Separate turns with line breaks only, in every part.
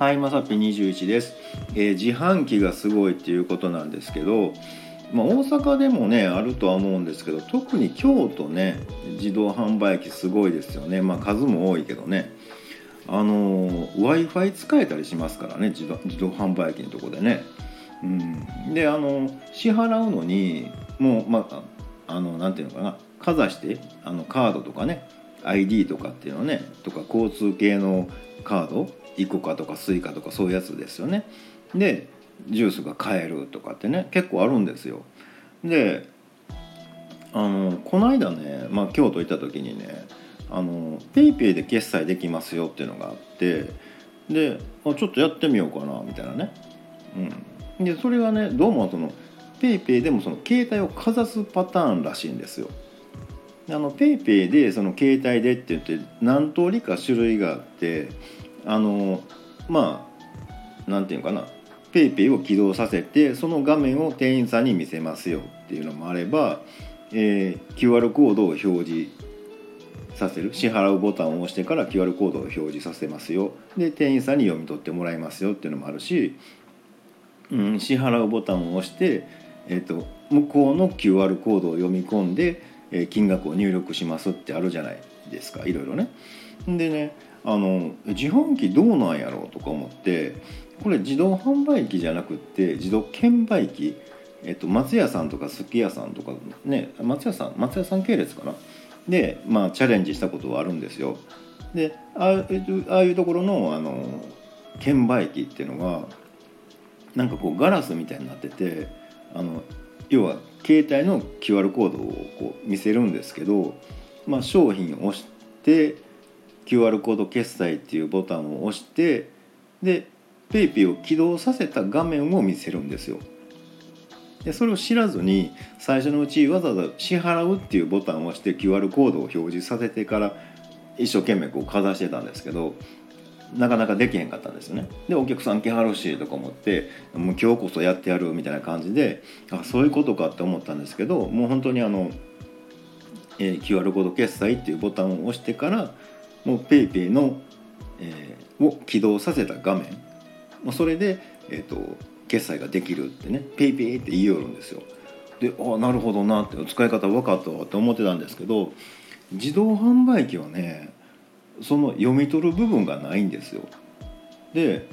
はい、まさぴ21です、えー自販機がすごいっていうことなんですけど、まあ、大阪でもねあるとは思うんですけど特に京都ね自動販売機すごいですよね。まあ数も多いけどね。あの w i f i 使えたりしますからね自動販売機のとこでね、うん、であの支払うのにもうまああのなんていうのかな。かざしてあのカードとかね ID とかっていうのねとか交通系のカード ICOCAとか Suica とかそういうやつですよね。でジュースが買えるとかってね結構あるんですよ。であのこの間ね、まあ、京都行った時にねあの PayPayで決済できますよっていうのがあってであちょっとやってみようかなみたいなね、うん、でそれがねどうもその PayPayでもその携帯をかざすパターンらしいんですよ。あの PayPay でその携帯でって言って何通りか種類があってあのまあなんていうかな。 PayPay を起動させてその画面を店員さんに見せますよっていうのもあれば、えー QR コードを表示させる。支払うボタンを押してから QR コードを表示させますよ。で店員さんに読み取ってもらいますよっていうのもあるし、うん、支払うボタンを押して、えー、と向こうの QR コードを読み込んで、えー金額を入力しますってあるじゃないですか。いろいろね。でねあの自販機どうなんやろうとか思ってこれ自動販売機じゃなくって自動券売機、えっと、松屋さんとかすき家さんとかね松屋さん松屋さん系列かなで、まあ、チャレンジしたことはあるんですよ。でああいうああいうところのあの券売機っていうのがなんかこうガラスみたいになっててあの要は携帯の QR コードをこう見せるんですけど、まあ、商品を押して QR コード決済っていうボタンを押してで PayPay を起動させた画面を見せるんですよ。でそれを知らずに最初のうちわざわざ支払うっていうボタンを押して QR コードを表示させてから一生懸命こうかざしてたんですけどなかなかできへんかったんですよね。でお客さん来はるしとか思ってもう今日こそやってやるみたいな感じであそういうことかって思ったんですけどもう本当にあの、えー QR コード決済っていうボタンを押してからもう PayPay の、えーを起動させた画面もうそれで、えー、と決済ができるってね PayPay って言いよるんですよ。であなるほどなって使い方分かったわって思ってたんですけど自動販売機はねその読み取る部分がないんですよ。で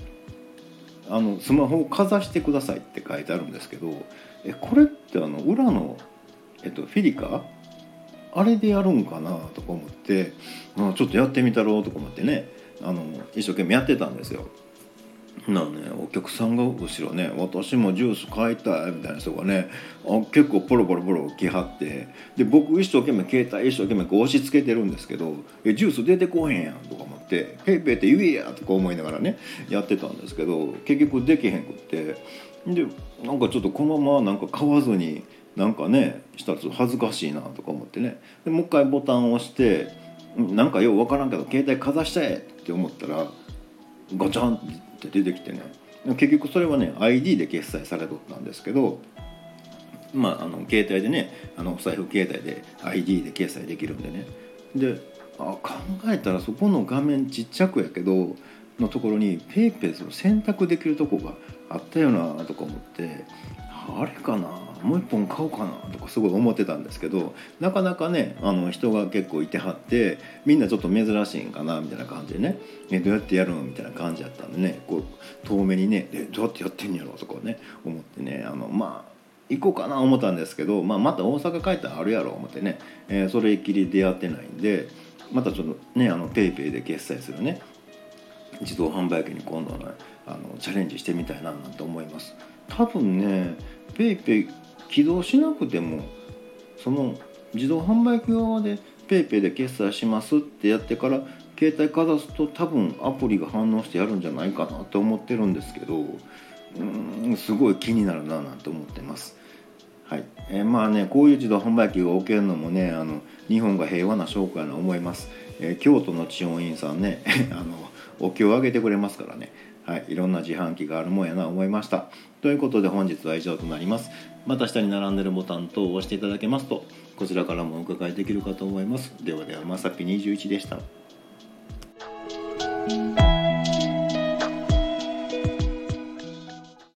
あのスマホをかざしてくださいって書いてあるんですけどえこれってあの裏の、えっと、フィリカ？あれでやるんかなとか思って、まあ、ちょっとやってみたろうとか思ってねあの一生懸命やってたんですよ。なのねお客さんが後ろね「私もジュース買いたい」みたいな人がねあ結構ポロポロポロ来はってで僕一生懸命携帯一生懸命押し付けてるんですけど「えジュース出てこへんやん」とか思って「ペイペイって言えや」とか思いながらねやってたんですけど結局できへんくってでなんかちょっとこのままなんか買わずになんかねしたら恥ずかしいなとか思ってね。でもう一回ボタンを押してなんかようわからんけど携帯かざしたいって思ったらガチャンって出てきてね。結局それはね ID で決済されとったんですけどまあ、あの携帯でねあのお財布携帯で ID で決済できるんでね。であ考えたらそこの画面ちっちゃくやけどのところに PayPay その選択できるとこがあったよなとか思ってあれかなもう一本買おうかなとかすごい思ってたんですけどなかなかねあの人が結構いてはってみんなちょっと珍しいんかなみたいな感じでねえどうやってやるのみたいな感じだったんでねこう遠目にねどうやってやってんやろとかね思ってねあのまあ行こうかな思ったんですけど、まあ、また大阪帰ったらあるやろ思ってね、えーそれっきり出会ってないんでまたちょっとねあの PayPay で決済するね自動販売機に今度はねあのチャレンジしてみたいななんて思います。多分ね PayPay 起動しなくてもその自動販売機側でペイペイで決済しますってやってから携帯かざすと多分アプリが反応してやるんじゃないかなって思ってるんですけどうんすごい気になるななんて思ってます。はい。えーまあねこういう自動販売機が置けるのもねあの日本が平和な証拠やな思います、えー京都の千音院さんね あのお経をあげてくれますからね。はい、いろんな自販機があるもんやな思いました。ということで本日は以上となります。また下に並んでるボタン等を押していただけますとこちらからもお伺いできるかと思います。ではではまさき21でした。